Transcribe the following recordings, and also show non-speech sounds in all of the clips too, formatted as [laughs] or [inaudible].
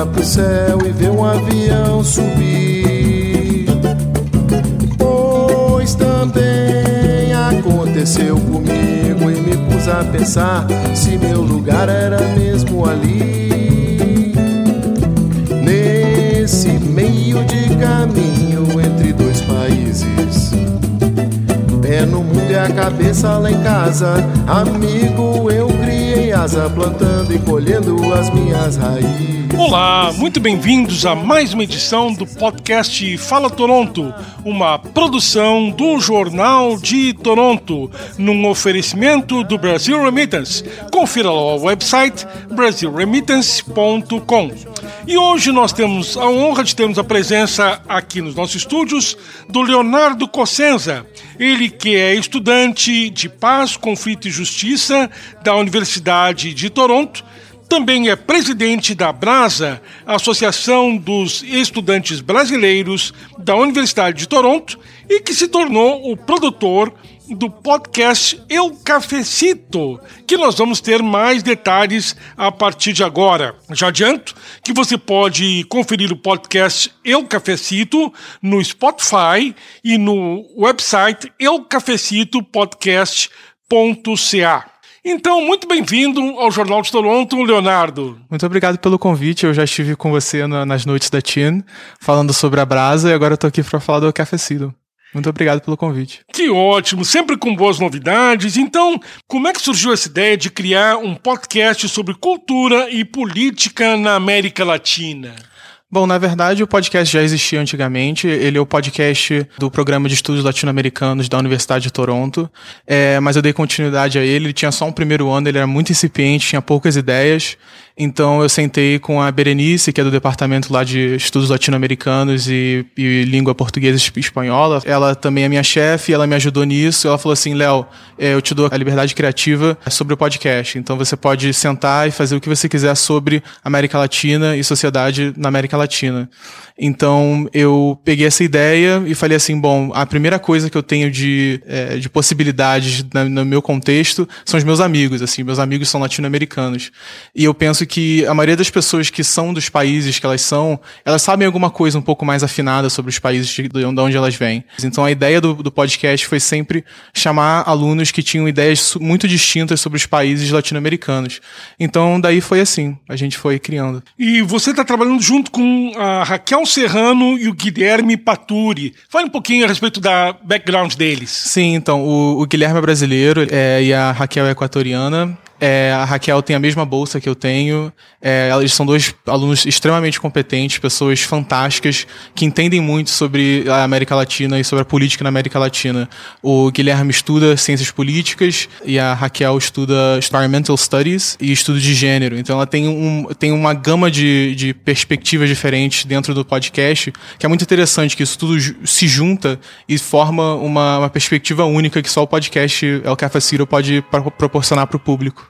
olha pro céu e vê um avião subir. Pois também aconteceu comigo e me pus a pensar se meu lugar era mesmo ali. Nesse meio de caminho entre dois países. Pé no mundo e a cabeça lá em casa. Amigo, eu criei asa, plantando e colhendo as minhas raízes. Olá, muito bem-vindos a mais uma edição do podcast Fala Toronto, uma produção do Jornal de Toronto, num oferecimento do Brasil Remittance. Confira lá o website brasilremittance.com. E hoje nós temos a honra de termos a presença aqui nos nossos estúdios do Leonardo Cossenza, ele que é estudante de paz, conflito e justiça da Universidade de Toronto. Também é presidente da Brasa, Associação dos Estudantes Brasileiros da Universidade de Toronto, e que se tornou o produtor do podcast Eu Cafecito, que nós vamos ter mais detalhes a partir de agora. Já adianto que você pode conferir o podcast Eu Cafecito no Spotify e no website eucafecitopodcast.ca. Então, muito bem-vindo ao Jornal de Toronto, Leonardo. Muito obrigado pelo convite. Eu já estive com você na, nas noites da TIN, falando sobre a brasa, e agora estou aqui para falar do cafecido. Muito obrigado pelo convite. Que ótimo, sempre com boas novidades. Então, como é que surgiu essa ideia de criar um podcast sobre cultura e política na América Latina? Bom, na verdade, o podcast já existia antigamente. Ele é o podcast do Programa de Estudos Latino-Americanos da Universidade de Toronto. É, mas eu dei continuidade a ele. Ele tinha só um primeiro ano, ele era muito incipiente, tinha poucas ideias. Então eu sentei com a Berenice, que é do departamento lá de estudos latino-americanos e, e, língua portuguesa e espanhola. Ela também é minha chefe, ela me ajudou nisso. Ela falou assim, Léo, é, eu te dou a liberdade criativa sobre o podcast. Então você pode sentar e fazer o que você quiser sobre América Latina e sociedade na América Latina. Então eu peguei essa ideia e falei assim, bom, a primeira coisa que eu tenho de, é, de possibilidades no meu contexto são os meus amigos, assim, meus amigos são latino-americanos. E eu penso que a maioria das pessoas que são dos países que elas são, elas sabem alguma coisa um pouco mais afinada sobre os países de, de onde elas vêm. Então a ideia do, do podcast foi sempre chamar alunos que tinham ideias muito distintas sobre os países latino-americanos. Então daí foi assim, a gente foi criando. E você está trabalhando junto com a Raquel Serrano e o Guilherme Paturi. Fale um pouquinho a respeito da background deles. Sim, então, o, o Guilherme é brasileiro é, e a Raquel é equatoriana. É, a Raquel tem a mesma bolsa que eu tenho. É, eles são dois alunos extremamente competentes, pessoas fantásticas, que entendem muito sobre a América Latina e sobre a política na América Latina. O Guilherme estuda ciências políticas e a Raquel estuda Environmental Studies e estudo de gênero. Então ela tem, um, tem uma gama de, de perspectivas diferentes dentro do podcast, que é muito interessante, que isso tudo se junta e forma uma, uma perspectiva única que só o podcast El Café pode proporcionar para o público.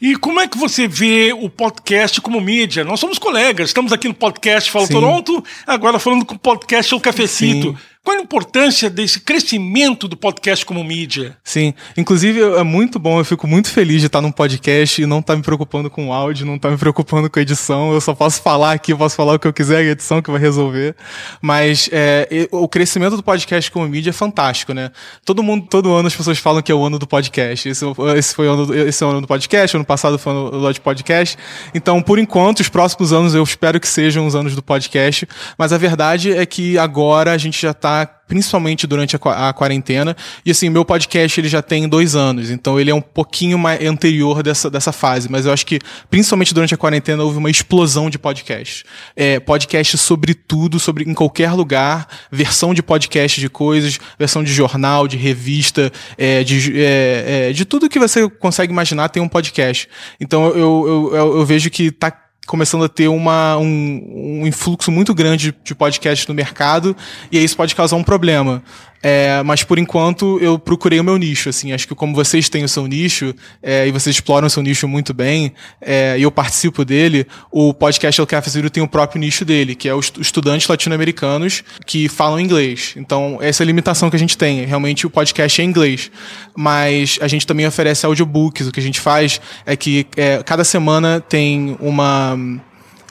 E como é que você vê o podcast como mídia? Nós somos colegas, estamos aqui no podcast Fala Sim. Toronto, agora falando com o podcast O Cafecito. Sim. Qual a importância desse crescimento do podcast como mídia? Sim, inclusive é muito bom, eu fico muito feliz de estar num podcast e não estar me preocupando com o áudio, não estar me preocupando com a edição. Eu só posso falar aqui, posso falar o que eu quiser, a edição que vai resolver. Mas é, o crescimento do podcast como mídia é fantástico, né? Todo mundo, todo ano as pessoas falam que é o ano do podcast. Esse, esse foi o ano, esse é o ano do podcast, ano passado foi o ano do podcast. Então, por enquanto, os próximos anos eu espero que sejam os anos do podcast. Mas a verdade é que agora a gente já está principalmente durante a, a, quarentena. E assim, meu podcast ele já tem dois anos, então ele é um pouquinho mais anterior dessa, dessa fase. Mas eu acho que, principalmente durante a quarentena, houve uma explosão de podcast. É, podcast sobre tudo, sobre em qualquer lugar, versão de podcast de coisas, versão de jornal, de revista, é, de, é, é de tudo que você consegue imaginar tem um podcast. Então eu, eu, eu, eu vejo que tá começando a ter uma, um, um influxo muito grande de podcasts no mercado, e isso pode causar um problema. É, mas por enquanto eu procurei o meu nicho, assim, acho que como vocês têm o seu nicho, é, e vocês exploram o seu nicho muito bem, é, e eu participo dele, o podcast El Café Zero tem o próprio nicho dele, que é os estudantes latino-americanos que falam inglês. Então, essa é a limitação que a gente tem. Realmente o podcast é em inglês. Mas a gente também oferece audiobooks. O que a gente faz é que é, cada semana tem uma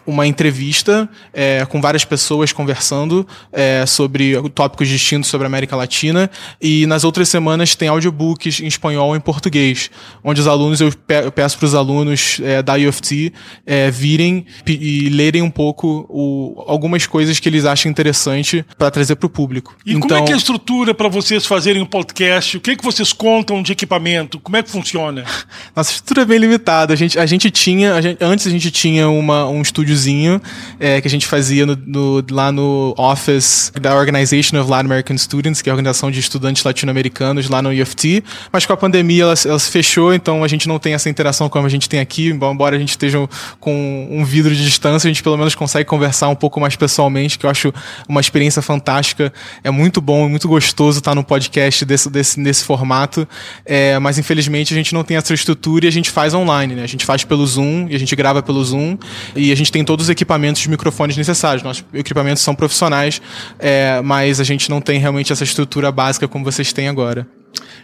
uma entrevista é, com várias pessoas conversando é, sobre tópicos distintos sobre a América Latina. E nas outras semanas tem audiobooks em espanhol e em português, onde os alunos, eu, pe eu peço para os alunos é, da UFT é, virem e lerem um pouco o, algumas coisas que eles acham interessante para trazer para o público. E então, como é então que é a estrutura para vocês fazerem um podcast? O que, é que vocês contam de equipamento? Como é que funciona? [laughs] Nossa estrutura é bem limitada. A gente, a gente tinha, a gente, antes a gente tinha uma, um estúdiozinho é, que a gente fazia no, no, lá no office da Organization of Latin American Students, que é a organização de estudantes latino-americanos lá no UFT, mas com a pandemia ela, ela se fechou, então a gente não tem essa interação como a gente tem aqui, embora a gente esteja com um vidro de distância, a gente pelo menos consegue conversar um pouco mais pessoalmente, que eu acho uma experiência fantástica. É muito bom, é muito gostoso estar no podcast desse, desse, nesse formato, é, mas infelizmente a gente não tem essa estrutura e a gente faz online, né? A gente faz pelo Zoom e a gente grava pelo Zoom e a gente tem todos os equipamentos de microfones necessários. Nossos equipamentos são profissionais, é, mas a gente não tem realmente essa estrutura básica como vocês têm agora.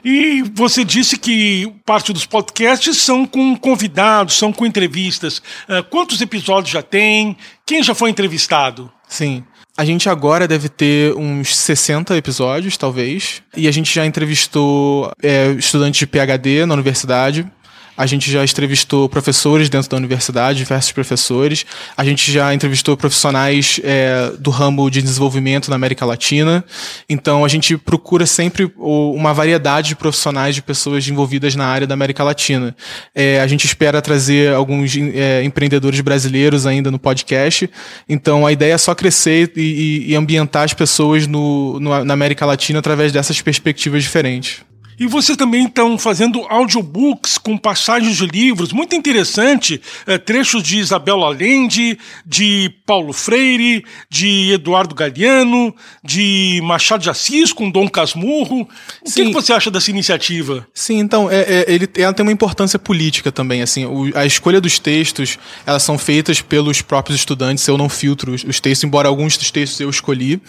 E você disse que parte dos podcasts são com convidados, são com entrevistas. Uh, quantos episódios já tem? Quem já foi entrevistado? Sim. A gente agora deve ter uns 60 episódios, talvez. E a gente já entrevistou é, estudantes de PhD na universidade. A gente já entrevistou professores dentro da universidade, diversos professores. A gente já entrevistou profissionais é, do ramo de desenvolvimento na América Latina. Então, a gente procura sempre uma variedade de profissionais, de pessoas envolvidas na área da América Latina. É, a gente espera trazer alguns é, empreendedores brasileiros ainda no podcast. Então, a ideia é só crescer e, e ambientar as pessoas no, no, na América Latina através dessas perspectivas diferentes. E vocês também estão fazendo audiobooks com passagens de livros, muito interessante, é, trechos de Isabel Allende, de Paulo Freire, de Eduardo Galeano, de Machado de Assis com Dom Casmurro. O que, que, você acha dessa iniciativa? Sim, então, é, é, ele, ela tem uma importância política também, assim, o, a escolha dos textos, elas são feitas pelos próprios estudantes, eu não filtro os, os textos, embora alguns dos textos eu escolhi,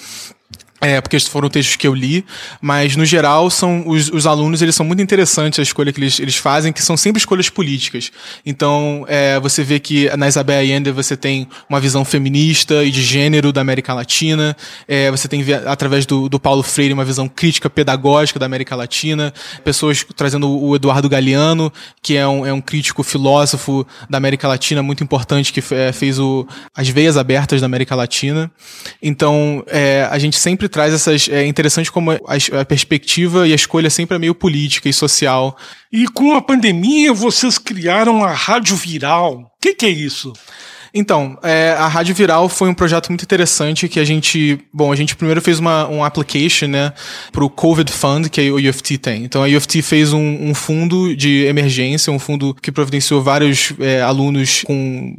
é, porque esses foram textos que eu li, mas no geral são os, os alunos eles são muito interessantes a escolha que eles, eles fazem, que são sempre escolhas políticas. Então é, você vê que na Isabel Allende você tem uma visão feminista e de gênero da América Latina, é, você tem através do, do Paulo Freire uma visão crítica pedagógica da América Latina, pessoas trazendo o Eduardo Galeano, que é um, é um crítico filósofo da América Latina muito importante que é, fez o, as veias abertas da América Latina. Então é, a gente sempre traz essas. É interessante como a, a perspectiva e a escolha sempre é meio política e social. E com a pandemia, vocês criaram a Rádio Viral. O que, que é isso? Então, é, a Rádio Viral foi um projeto muito interessante que a gente, bom, a gente primeiro fez uma um application, né, pro COVID Fund que a UFT tem. Então a UFT fez um, um fundo de emergência, um fundo que providenciou vários é, alunos com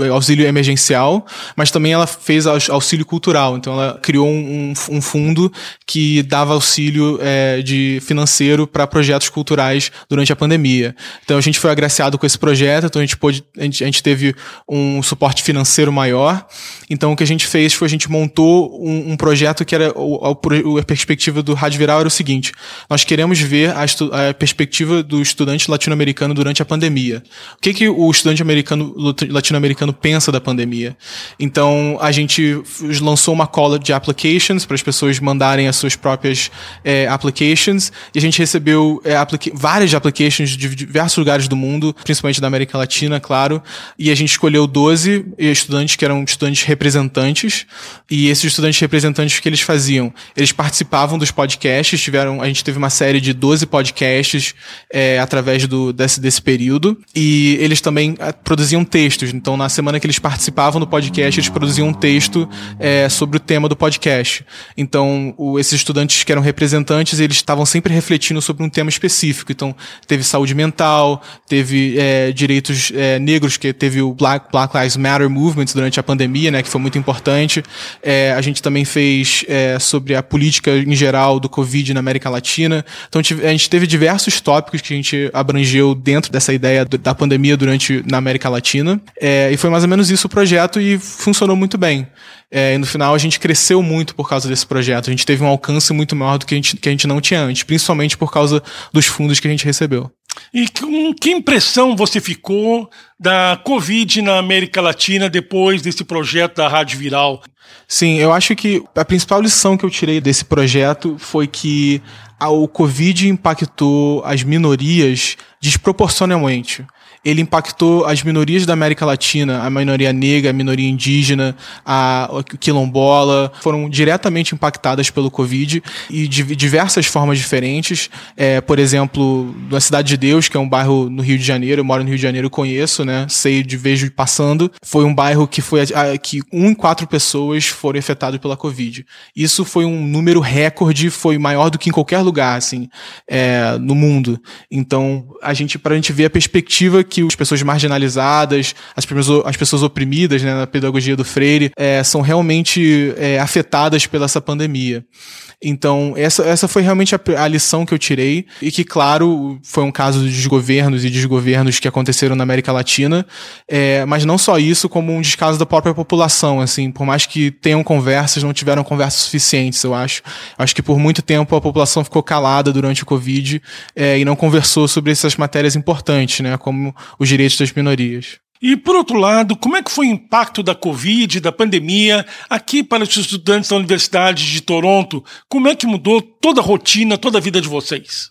é, auxílio emergencial, mas também ela fez auxílio cultural. Então ela criou um, um fundo que dava auxílio é, de financeiro para projetos culturais durante a pandemia. Então a gente foi agraciado com esse projeto, então a gente pôde, a gente, a gente teve um financeiro maior. Então o que a gente fez foi a gente montou um, um projeto que era o, a, a, perspectiva do Rádio Viral era o seguinte: nós queremos ver a, a perspectiva do estudante latino-americano durante a pandemia. O que, que o estudante americano latino-americano pensa da pandemia? Então a gente lançou uma cola de applications para as pessoas mandarem as suas próprias é, applications e a gente recebeu é, várias applications de diversos lugares do mundo, principalmente da América Latina, claro, e a gente escolheu 12 12 estudantes que eram estudantes representantes, e esses estudantes representantes, o que eles faziam? Eles participavam dos podcasts, tiveram, a gente teve uma série de 12 podcasts é, através do, desse, desse período, e eles também é, produziam textos. Então, na semana que eles participavam do podcast, eles produziam um texto é, sobre o tema do podcast. Então, o, esses estudantes que eram representantes, eles estavam sempre refletindo sobre um tema específico. Então, teve saúde mental, teve é, direitos é, negros, que teve o Black, Black Lives Matter Movement durante a pandemia, né, que foi muito importante. É, a gente também fez é, sobre a política em geral do Covid na América Latina. Então a gente teve diversos tópicos que a gente abrangeu dentro dessa ideia da pandemia durante na América Latina. É, e foi mais ou menos isso o projeto e funcionou muito bem. É, e no final a gente cresceu muito por causa desse projeto. A gente teve um alcance muito maior do que a gente, que a gente não tinha antes, principalmente por causa dos fundos que a gente recebeu. E com que impressão você ficou da Covid na América Latina depois desse projeto da Rádio Viral? Sim, eu acho que a principal lição que eu tirei desse projeto foi que o Covid impactou as minorias desproporcionalmente ele impactou as minorias da América Latina, a minoria negra, a minoria indígena, a quilombola, foram diretamente impactadas pelo Covid e de diversas formas diferentes. É, por exemplo, na Cidade de Deus, que é um bairro no Rio de Janeiro, eu moro no Rio de Janeiro, conheço, né? Sei de vejo passando. Foi um bairro que foi a, que um em quatro pessoas foram afetadas pela Covid. Isso foi um número recorde, foi maior do que em qualquer lugar, assim, é, no mundo. Então, a gente, para a gente ver a perspectiva que que as pessoas marginalizadas, as, as pessoas oprimidas né, na pedagogia do Freire, é, são realmente é, afetadas pela essa pandemia. Então, essa, essa foi realmente a, a, lição que eu tirei, e que, claro, foi um caso de desgovernos e desgovernos que aconteceram na América Latina, é, mas não só isso, como um descaso da própria população, assim, por mais que tenham conversas, não tiveram conversas suficientes, eu acho. Acho que por muito tempo a população ficou calada durante o Covid é, e não conversou sobre essas matérias importantes, né, como os direitos das minorias. E, por outro lado, como é que foi o impacto da Covid, da pandemia, aqui para os estudantes da Universidade de Toronto? Como é que mudou toda a rotina, toda a vida de vocês?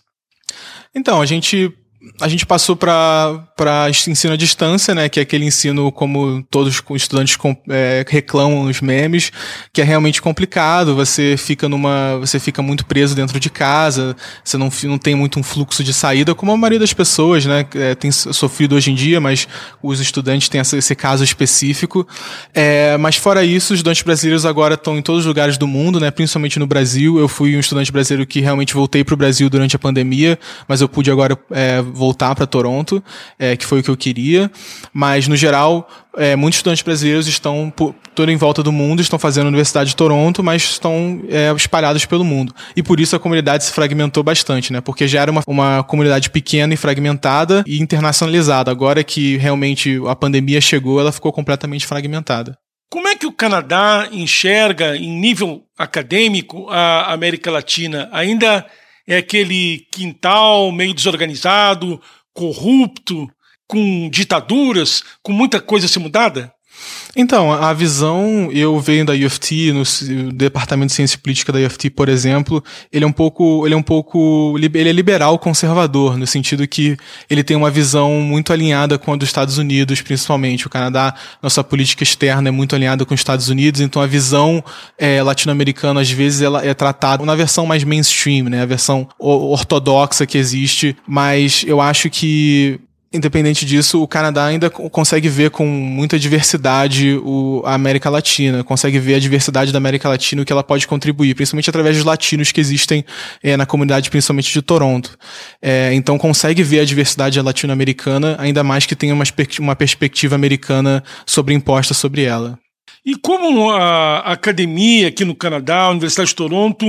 Então, a gente a gente passou para ensino à distância, né, que é aquele ensino como todos os estudantes é, reclamam nos memes, que é realmente complicado. Você fica numa, você fica muito preso dentro de casa, você não, não tem muito um fluxo de saída, como a maioria das pessoas, né, é, tem sofrido hoje em dia, mas os estudantes têm essa, esse caso específico. É, mas fora isso, os estudantes brasileiros agora estão em todos os lugares do mundo, né, principalmente no Brasil. Eu fui um estudante brasileiro que realmente voltei para o Brasil durante a pandemia, mas eu pude agora é, voltar para Toronto, é, que foi o que eu queria. Mas, no geral, é, muitos estudantes brasileiros estão por, todo em volta do mundo, estão fazendo a Universidade de Toronto, mas estão é, espalhados pelo mundo. E por isso a comunidade se fragmentou bastante, né? Porque já era uma, uma comunidade pequena e fragmentada e internacionalizada. Agora que realmente a pandemia chegou, ela ficou completamente fragmentada. Como é que o Canadá enxerga, em nível acadêmico, a América Latina? Ainda é aquele quintal meio desorganizado, corrupto, com ditaduras, com muita coisa se mudada? Então, a visão, eu venho da UFT, no departamento de ciência política da UFT, por exemplo, ele é um pouco, ele é um pouco, ele é liberal conservador, no sentido que ele tem uma visão muito alinhada com a dos Estados Unidos, principalmente. O Canadá, nossa política externa é muito alinhada com os Estados Unidos, então a visão é, latino-americana, às vezes, ela é tratada na versão mais mainstream, né, a versão ortodoxa que existe, mas eu acho que independente disso, o Canadá ainda consegue ver com muita diversidade o, a América Latina, consegue ver a diversidade da América Latina e o que ela pode contribuir, principalmente através dos latinos que existem é, na comunidade, principalmente de Toronto. É, então consegue ver a diversidade latino-americana, ainda mais que tenha uma, uma perspectiva americana sobreimposta sobre ela. E como a academia aqui no Canadá, a Universidade de Toronto,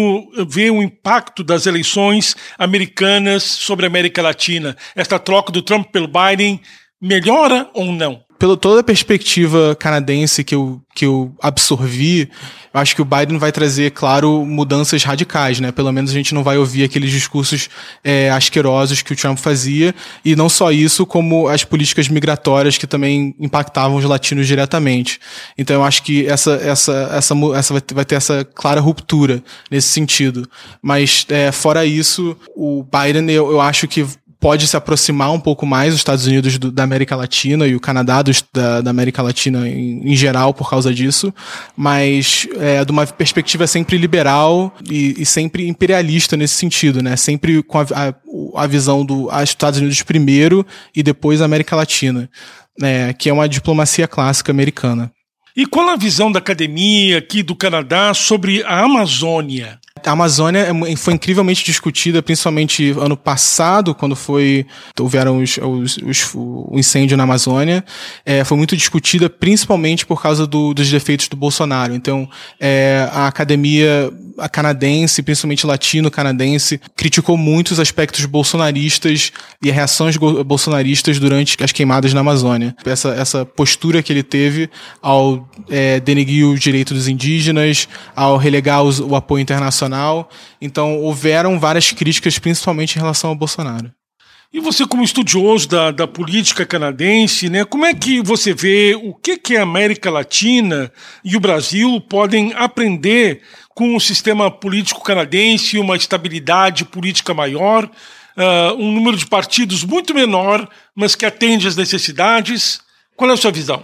vê o impacto das eleições americanas sobre a América Latina? Esta troca do Trump pelo Biden melhora ou não? Pela toda a perspectiva canadense que eu, que eu absorvi, eu acho que o Biden vai trazer, claro, mudanças radicais, né? Pelo menos a gente não vai ouvir aqueles discursos é, asquerosos que o Trump fazia, e não só isso, como as políticas migratórias que também impactavam os latinos diretamente. Então eu acho que essa, essa, essa, essa vai ter essa clara ruptura nesse sentido. Mas é, fora isso, o Biden, eu, eu acho que pode se aproximar um pouco mais dos Estados Unidos do, da América Latina e o Canadá do, da, da, América Latina em, em, geral por causa disso, mas é, de uma perspectiva sempre liberal e, e, sempre imperialista nesse sentido, né? Sempre com a, a, a visão do Estados Unidos primeiro e depois a América Latina, né? que é uma diplomacia clássica americana. E qual a visão da academia aqui do Canadá sobre a Amazônia? A Amazônia é foi incrivelmente discutida, principalmente ano passado, quando foi houveram os, os, os, o incêndio na Amazônia. É, foi muito discutida, principalmente por causa do, dos defeitos do Bolsonaro. Então, é, a academia canadense, principalmente latino-canadense, criticou muito os aspectos bolsonaristas e as reações bolsonaristas durante as queimadas na Amazônia. Essa, essa postura que ele teve ao é, denegrir o direito dos indígenas, ao relegar os, o apoio internacional. Então, houveram várias críticas, principalmente em relação ao Bolsonaro. E você, como estudioso da, da política canadense, né, como é que você vê o que, que a América Latina e o Brasil podem aprender com o sistema político canadense, uma estabilidade política maior, uh, um número de partidos muito menor, mas que atende às necessidades? Qual é a sua visão?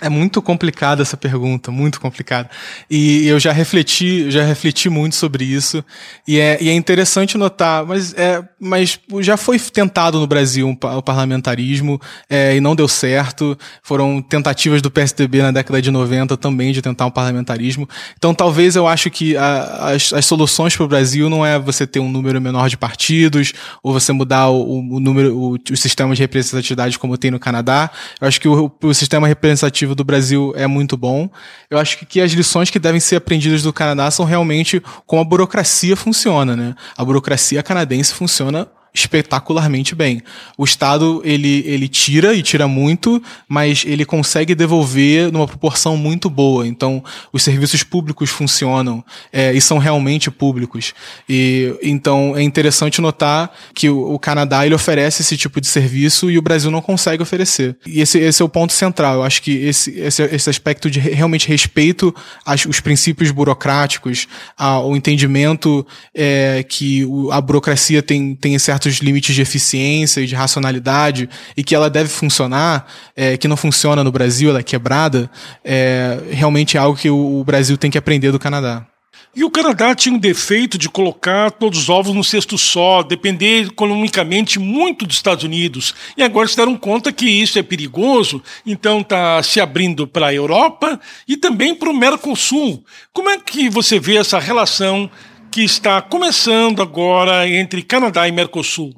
É muito complicada essa pergunta, muito complicada. E eu já refleti, já refleti muito sobre isso. E é, e é interessante notar, mas, é, mas já foi tentado no Brasil o parlamentarismo é, e não deu certo. Foram tentativas do PSDB na década de 90 também de tentar um parlamentarismo. Então talvez eu acho que a, as, as soluções para o Brasil não é você ter um número menor de partidos ou você mudar o, o número, o, o sistema de representatividade como tem no Canadá. Eu acho que o, o sistema representativo do Brasil é muito bom. Eu acho que, que as lições que devem ser aprendidas do Canadá são realmente como a burocracia funciona, né? A burocracia canadense funciona espetacularmente bem. O Estado, ele, ele tira e tira muito, mas ele consegue devolver numa proporção muito boa. Então, os serviços públicos funcionam é, e são realmente públicos. E Então, é interessante notar que o, o, Canadá, ele oferece esse tipo de serviço e o Brasil não consegue oferecer. E esse, esse é o ponto central. Eu acho que esse, esse, esse aspecto de realmente respeito aos os princípios burocráticos, ao entendimento é, que a burocracia tem, tem certo certos limites de eficiência e de racionalidade e que ela deve funcionar, é, que não funciona no Brasil, ela é quebrada, é, realmente é algo que o, Brasil tem que aprender do Canadá. E o Canadá tinha um defeito de colocar todos os ovos no cesto só, depender economicamente muito dos Estados Unidos. E agora se deram conta que isso é perigoso, então está se abrindo para a Europa e também para o Mercosul. Como é que você vê essa relação que está começando agora entre Canadá e Mercosul.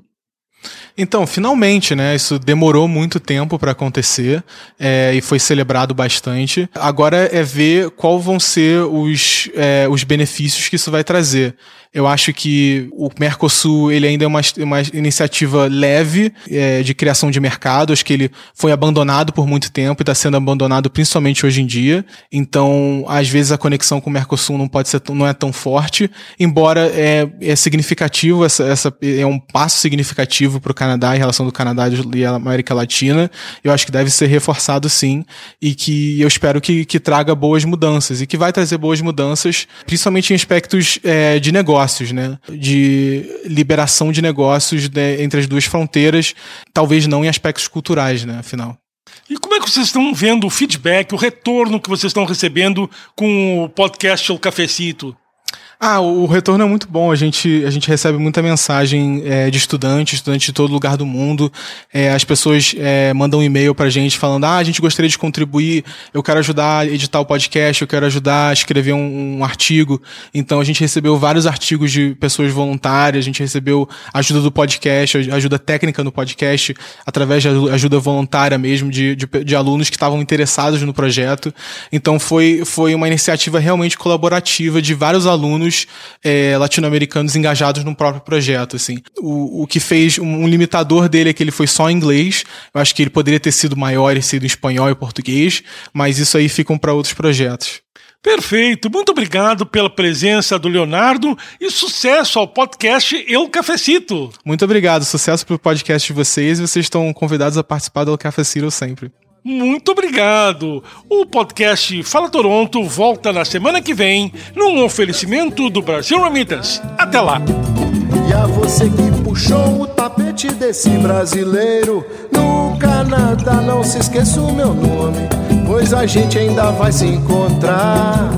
Então, finalmente, né? Isso demorou muito tempo para acontecer é, e foi celebrado bastante. Agora é ver qual vão ser os, é, os benefícios que isso vai trazer. Eu acho que o Mercosul ele ainda é uma, uma iniciativa leve é, de criação de mercado. Acho que ele foi abandonado por muito tempo e está sendo abandonado principalmente hoje em dia. Então, às vezes a conexão com o Mercosul não pode ser não é tão forte, embora é, é significativo essa, essa é um passo significativo para o Canadá em relação do Canadá e a América Latina. Eu acho que deve ser reforçado sim e que eu espero que, que traga boas mudanças e que vai trazer boas mudanças, principalmente em aspectos é, de negócio negócios, né? De liberação de negócios entre as duas fronteiras, talvez não em aspectos culturais, né? Afinal. E como é que vocês estão vendo o feedback, o retorno que vocês estão recebendo com o podcast O Cafecito? Ah, o retorno é muito bom. A gente, a gente recebe muita mensagem é, de estudantes, estudantes de todo lugar do mundo. É, as pessoas é, mandam um e-mail pra gente falando: ah, a gente gostaria de contribuir, eu quero ajudar a editar o podcast, eu quero ajudar a escrever um, um artigo. Então a gente recebeu vários artigos de pessoas voluntárias, a gente recebeu ajuda do podcast, ajuda técnica no podcast, através de ajuda voluntária mesmo, de, de, de alunos que estavam interessados no projeto. Então foi, foi uma iniciativa realmente colaborativa de vários alunos alunos é, latino-americanos engajados no próprio projeto, assim. O, o que fez um limitador dele é que ele foi só em inglês. Eu acho que ele poderia ter sido maior e sido em espanhol e português, mas isso aí ficam para outros projetos. Perfeito, muito obrigado pela presença do Leonardo e sucesso ao podcast Eu Cafecito. Muito obrigado, sucesso para o podcast de vocês e vocês estão convidados a participar do Cafecito sempre. Muito obrigado. O podcast Fala Toronto volta na semana que vem num oferecimento do Brasil Remittance. Até lá. E a você que puxou o tapete desse brasileiro no Canadá, não se esqueça o meu nome, pois a gente ainda vai se encontrar.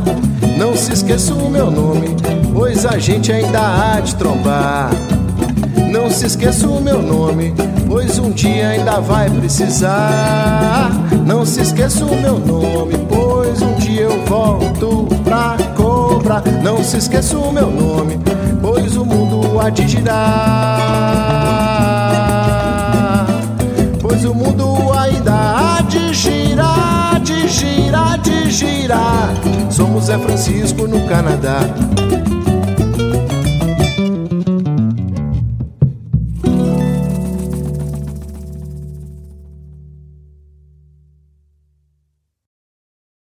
Não se esqueça o meu nome, pois a gente ainda há de trombar. Não se esqueça o meu nome, pois um dia ainda vai precisar. Não se esqueça o meu nome, pois um dia eu volto pra cobrar. Não se esqueça o meu nome, pois o mundo há de girar. Pois o mundo ainda há de girar, de girar, de girar. Somos Zé Francisco no Canadá.